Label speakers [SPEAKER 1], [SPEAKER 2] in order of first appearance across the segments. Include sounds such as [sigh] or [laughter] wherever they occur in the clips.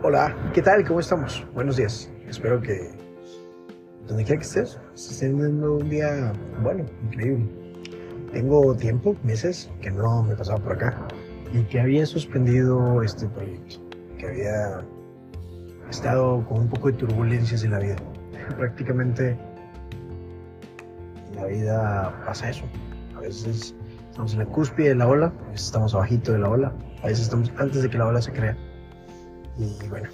[SPEAKER 1] Hola, ¿qué tal? ¿Cómo estamos? Buenos días. Espero que donde quiera que estés, estés teniendo un día bueno, increíble. Tengo tiempo, meses, que no me pasaba por acá y que había suspendido este proyecto, que había estado con un poco de turbulencias en la vida. [laughs] Prácticamente en la vida pasa eso. A veces estamos en la cúspide de la ola, a veces estamos abajito de la ola, a veces estamos antes de que la ola se crea. Y bueno,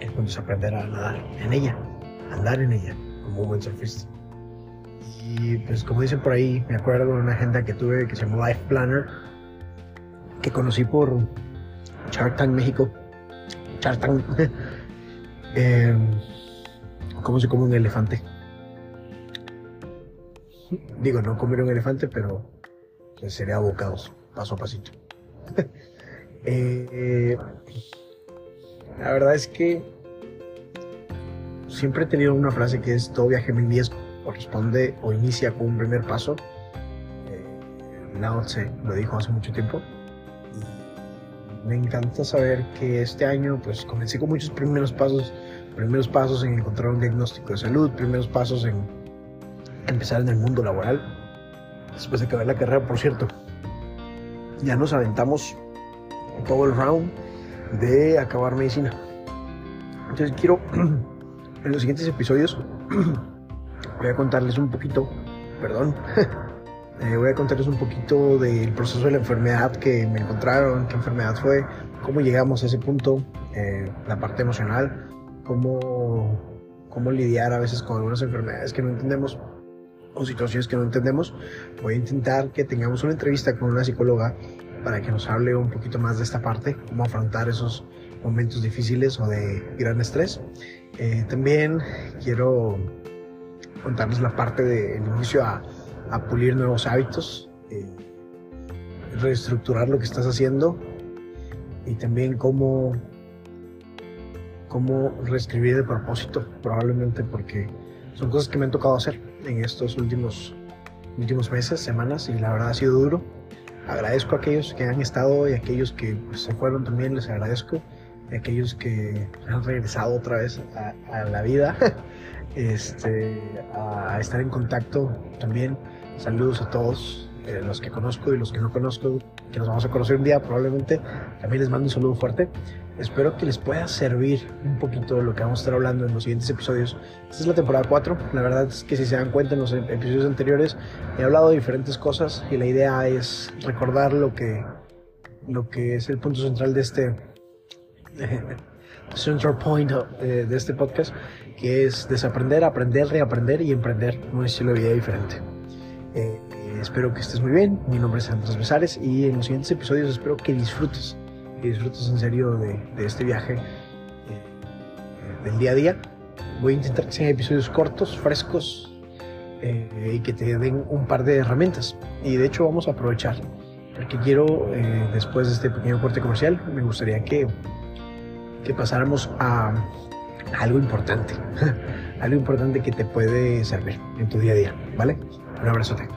[SPEAKER 1] el punto es aprender a nadar en ella, andar en ella, como un buen surfista. Y pues como dicen por ahí, me acuerdo de una agenda que tuve que se llamó Life Planner, que conocí por Shark Tank México. Shark Tank. [laughs] eh, ¿Cómo se come un elefante? Digo, no comer un elefante, pero pues, sería abocados, paso a pasito. [laughs] eh, la verdad es que siempre he tenido una frase que es todo viaje en riesgo corresponde o inicia con un primer paso. Eh, Lao Tse lo dijo hace mucho tiempo. Y me encanta saber que este año pues comencé con muchos primeros pasos, primeros pasos en encontrar un diagnóstico de salud, primeros pasos en empezar en el mundo laboral. Después de acabar la carrera, por cierto, ya nos aventamos todo el round de acabar medicina. Entonces quiero [clears throat] en los siguientes episodios [clears throat] voy a contarles un poquito, perdón, [laughs] eh, voy a contarles un poquito del proceso de la enfermedad que me encontraron, qué enfermedad fue, cómo llegamos a ese punto, eh, la parte emocional, cómo, cómo lidiar a veces con algunas enfermedades que no entendemos o situaciones que no entendemos. Voy a intentar que tengamos una entrevista con una psicóloga para que nos hable un poquito más de esta parte, cómo afrontar esos momentos difíciles o de gran estrés. Eh, también quiero contarles la parte del inicio a, a, pulir nuevos hábitos, eh, reestructurar lo que estás haciendo y también cómo, cómo reescribir el propósito, probablemente porque son cosas que me han tocado hacer en estos últimos, últimos meses, semanas y la verdad ha sido duro. Agradezco a aquellos que han estado y a aquellos que pues, se fueron también, les agradezco. A aquellos que han regresado otra vez a la vida. [laughs] este, a estar en contacto también. Saludos a todos eh, los que conozco y los que no conozco, que nos vamos a conocer un día probablemente. También les mando un saludo fuerte. Espero que les pueda servir un poquito de lo que vamos a estar hablando en los siguientes episodios. Esta es la temporada 4. La verdad es que si se dan cuenta en los episodios anteriores he hablado de diferentes cosas y la idea es recordar lo que, lo que es el punto central de este [laughs] central point de, de este podcast, que es desaprender, aprender, reaprender y emprender un estilo de vida diferente. Eh, espero que estés muy bien. Mi nombre es Andrés Besares y en los siguientes episodios espero que disfrutes, que disfrutes en serio de, este viaje eh, del día a día. Voy a intentar que sean episodios cortos, frescos eh, y que te den un par de herramientas. Y de hecho vamos a aprovechar, porque quiero, después de este pequeño corte comercial, me gustaría que que pasáramos a, a algo importante, [laughs] algo importante que te puede servir en tu día a día, ¿vale? Un abrazote.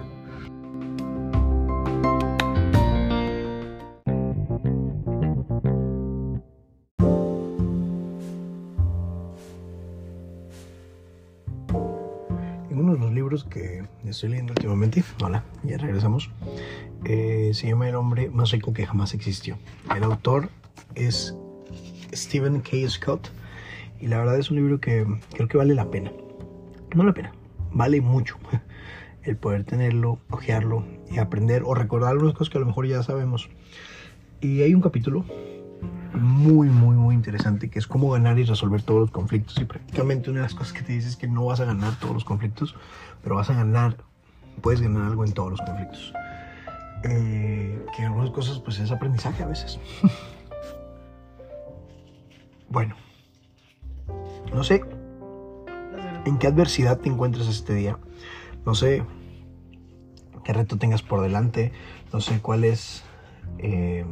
[SPEAKER 1] Uno de los libros que estoy leyendo últimamente, hola, ya regresamos, eh, se llama El hombre más rico que jamás existió. El autor es Stephen K. Scott. Y la verdad es un libro que creo que vale la pena. No la pena, vale mucho [laughs] el poder tenerlo, ojearlo y aprender o recordar algunas cosas que a lo mejor ya sabemos. Y hay un capítulo muy, muy, muy interesante que es cómo ganar y resolver todos los conflictos. Y prácticamente una de las cosas que te dice es que no vas a ganar todos los conflictos, pero vas a ganar, puedes ganar algo en todos los conflictos. Eh, que algunas cosas pues es aprendizaje a veces. [laughs] Bueno, no sé en qué adversidad te encuentras este día. No sé qué reto tengas por delante. No sé cuál es eh,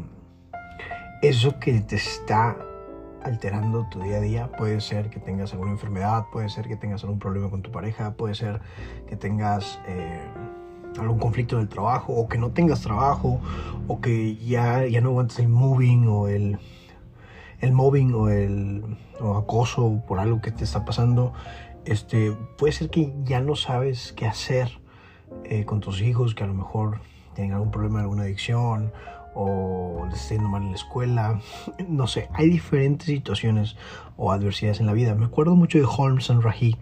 [SPEAKER 1] eso que te está alterando tu día a día. Puede ser que tengas alguna enfermedad, puede ser que tengas algún problema con tu pareja, puede ser que tengas eh, algún conflicto en el trabajo o que no tengas trabajo o que ya, ya no aguantes el moving o el el mobbing o el acoso por algo que te está pasando, este, puede ser que ya no sabes qué hacer eh, con tus hijos, que a lo mejor tienen algún problema, alguna adicción o les está yendo mal en la escuela, no sé, hay diferentes situaciones o adversidades en la vida. Me acuerdo mucho de Holmes and Rahi,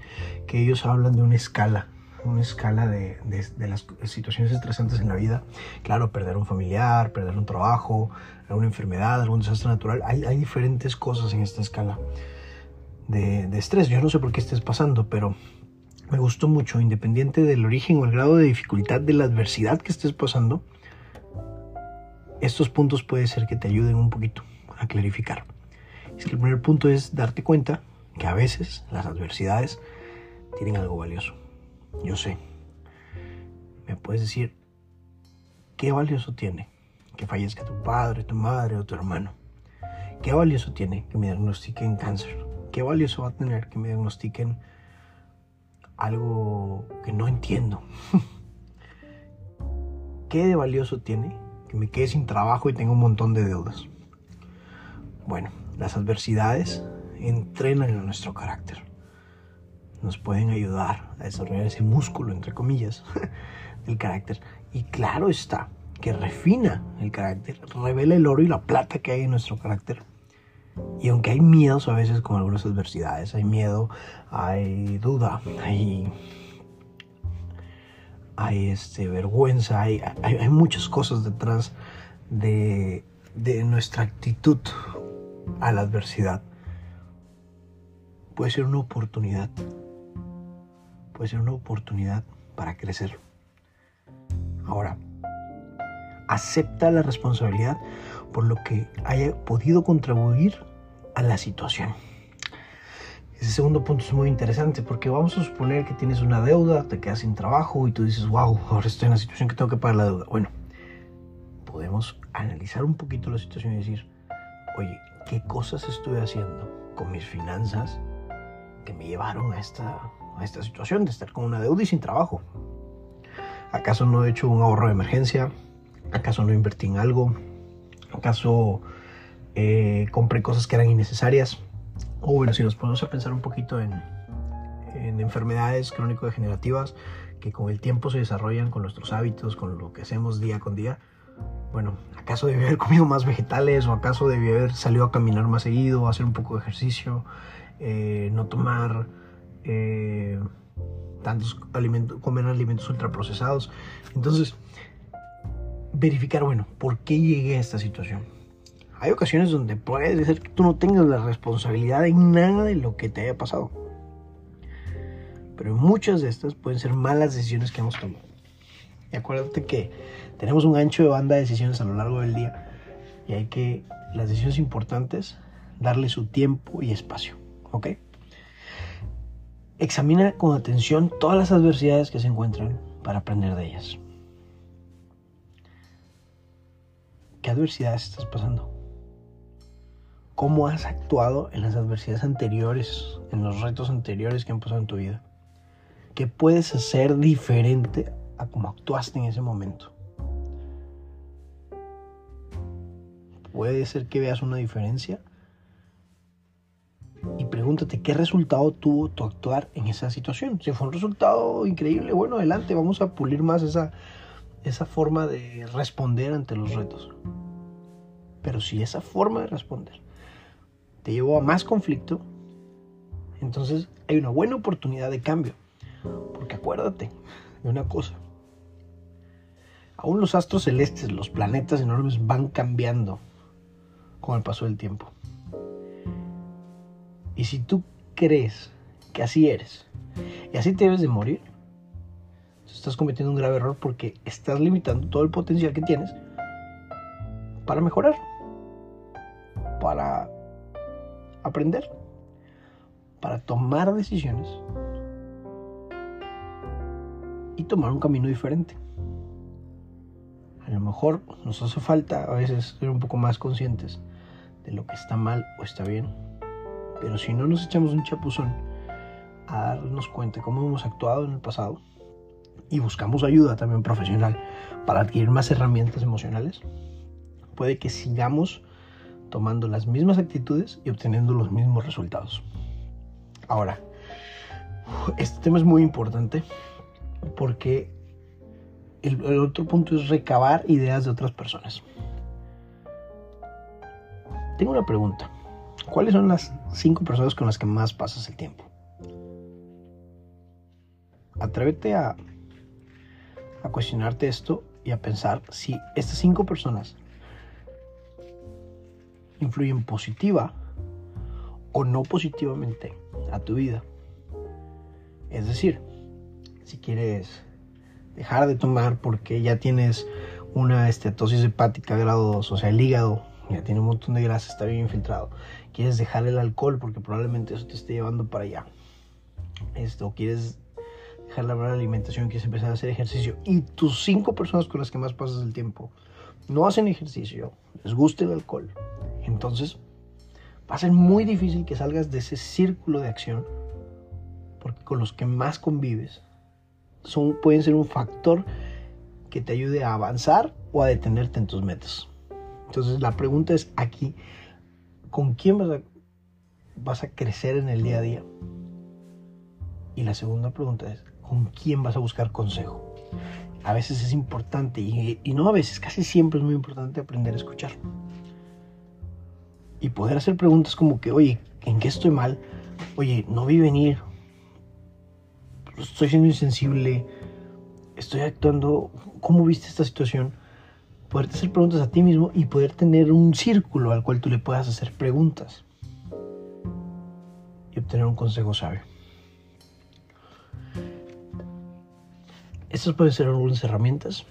[SPEAKER 1] que ellos hablan de una escala, una escala de, de, las situaciones estresantes en la vida. Claro, perder un familiar, perder un trabajo, alguna enfermedad, algún desastre natural. Hay, hay diferentes cosas en esta escala de, de estrés. Yo no sé por qué estés pasando, pero me gustó mucho, independiente del origen o el grado de dificultad de la adversidad que estés pasando estos puntos puede ser que te ayuden un poquito a clarificar. Es que el primer punto es darte cuenta que a veces las adversidades tienen algo valioso. Yo sé. Me puedes decir, ¿qué valioso tiene que fallezca tu padre, tu madre o tu hermano? ¿Qué valioso tiene que me diagnostiquen cáncer? ¿Qué valioso va a tener que me diagnostiquen algo que no entiendo? [laughs] ¿Qué de valioso tiene me quede sin trabajo y tengo un montón de deudas. Bueno, las adversidades entrenan en nuestro carácter. Nos pueden ayudar a desarrollar ese músculo, entre comillas, [laughs] del carácter. Y claro está, que refina el carácter, revela el oro y la plata que hay en nuestro carácter. Y aunque hay miedos a veces con algunas adversidades, hay miedo, hay duda, hay hay este, vergüenza, hay, hay, muchas cosas detrás de, de nuestra actitud a la adversidad. Puede ser una oportunidad, puede ser una oportunidad para crecer. Ahora, acepta la responsabilidad por lo que haya podido contribuir a la situación. Ese segundo punto es muy interesante porque vamos a suponer que tienes una deuda, te quedas sin trabajo y tú dices, wow, ahora estoy en la situación que tengo que pagar la deuda. Bueno, podemos analizar un poquito la situación y decir, oye, ¿qué cosas estuve haciendo con mis finanzas que me llevaron a esta, a esta situación de estar con una deuda y sin trabajo? ¿Acaso no he hecho un ahorro de emergencia? ¿Acaso no invertí en algo? ¿Acaso eh, compré cosas que eran innecesarias? O bueno, si nos ponemos a pensar un poquito en, enfermedades crónico-degenerativas que con el tiempo se desarrollan con nuestros hábitos, con lo que hacemos día con día, bueno, ¿acaso debí haber comido más vegetales o acaso debí haber salido a caminar más seguido, hacer un poco de ejercicio, eh, no tomar eh, tantos alimentos, comer alimentos ultraprocesados? Entonces, verificar, bueno, ¿por qué llegué a esta situación? Hay ocasiones donde puede ser que tú no tengas la responsabilidad en nada de lo que te haya pasado. Pero muchas de estas pueden ser malas decisiones que hemos tomado. Y acuérdate que tenemos un ancho de banda de decisiones a lo largo del día y hay que, las decisiones importantes, darle su tiempo y espacio. ¿Ok? Examina con atención todas las adversidades que se encuentran para aprender de ellas. ¿Qué adversidades estás pasando? Cómo has actuado en las adversidades anteriores, en los retos anteriores que han pasado en tu vida. ¿Qué puedes hacer diferente a cómo actuaste en ese momento? Puede ser que veas una diferencia y pregúntate qué resultado tuvo tu actuar en esa situación. Si fue un resultado increíble, bueno, adelante, vamos a pulir más esa, esa forma de responder ante los retos. Pero si esa forma de responder te llevó a más conflicto, entonces hay una buena oportunidad de cambio. Porque acuérdate de una cosa. Aún los astros celestes, los planetas enormes van cambiando con el paso del tiempo. Y si tú crees que así eres y así te debes de morir, estás cometiendo un grave error porque estás limitando todo el potencial que tienes para mejorar, para aprender, para tomar decisiones y tomar un camino diferente. A lo mejor nos hace falta a veces ser un poco más conscientes de lo que está mal o está bien. Pero si no nos echamos un chapuzón a darnos cuenta cómo hemos actuado en el pasado y buscamos ayuda también profesional para adquirir más herramientas emocionales, puede que sigamos tomando las mismas actitudes y obteniendo los mismos resultados. Ahora, este tema es muy importante porque el, otro punto es recabar ideas de otras personas. Tengo una pregunta. ¿Cuáles son las cinco personas con las que más pasas el tiempo? Atrévete a, cuestionarte esto y a pensar si estas cinco personas influyen positiva o no positivamente a tu vida. Es decir, si quieres dejar de tomar porque ya tienes una estetosis hepática grado 2, o sea, el hígado ya tiene un montón de grasa, está bien infiltrado. Quieres dejar el alcohol porque probablemente eso te esté llevando para allá. Esto, quieres dejar la mala alimentación, quieres empezar a hacer ejercicio. Y tus cinco personas con las que más pasas el tiempo no hacen ejercicio, les gusta el alcohol. Entonces, va a ser muy difícil que salgas de ese círculo de acción porque con los que más convives son, pueden ser un factor que te ayude a avanzar o a detenerte en tus metas. Entonces la pregunta es aquí, ¿con quién vas a, crecer en el día a día? Y la segunda pregunta es, ¿con quién vas a buscar consejo? A veces es importante, y no a veces, casi siempre es muy importante aprender a escuchar. Y poder hacer preguntas como que, oye, ¿en qué estoy mal? Oye, no vi venir, estoy siendo insensible, estoy actuando, ¿cómo viste esta situación? Poderte hacer preguntas a ti mismo y poder tener un círculo al cual tú le puedas hacer preguntas y obtener un consejo sabio. Estas pueden ser algunas herramientas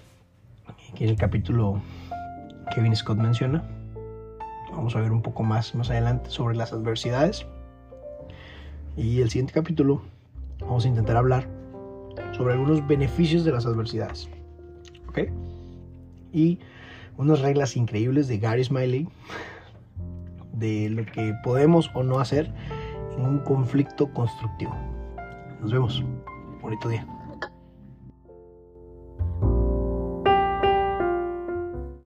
[SPEAKER 1] que en el capítulo Kevin Scott menciona. Vamos a ver un poco más más adelante sobre las adversidades. Y el siguiente capítulo vamos a intentar hablar sobre algunos beneficios de las adversidades. ¿Ok? Y unas reglas increíbles de Gary Smiley de lo que podemos o no hacer en un conflicto constructivo. Nos vemos. Bonito día.